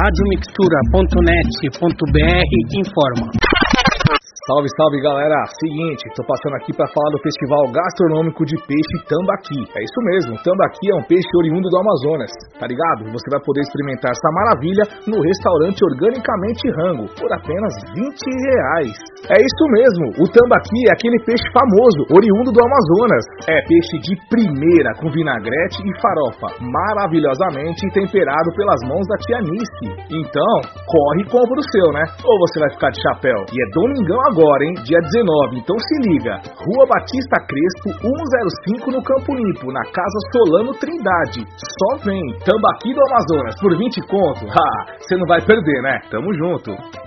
radiomixtura.net.br informa. Salve, salve galera! Seguinte, tô passando aqui para falar do Festival Gastronômico de Peixe Tambaqui. É isso mesmo, tambaqui é um peixe oriundo do Amazonas, tá ligado? Você vai poder experimentar essa maravilha no restaurante Organicamente Rango por apenas 20 reais. É isso mesmo, o tambaqui é aquele peixe famoso, oriundo do Amazonas. É peixe de primeira, com vinagrete e farofa, maravilhosamente temperado pelas mãos da tia Nice. Então, corre e compra o seu, né? Ou você vai ficar de chapéu. E é domingão agora, hein? Dia 19, então se liga. Rua Batista Crespo, 105 no Campo Limpo, na Casa Solano Trindade. Só vem, tambaqui do Amazonas, por 20 conto. Ha, você não vai perder, né? Tamo junto.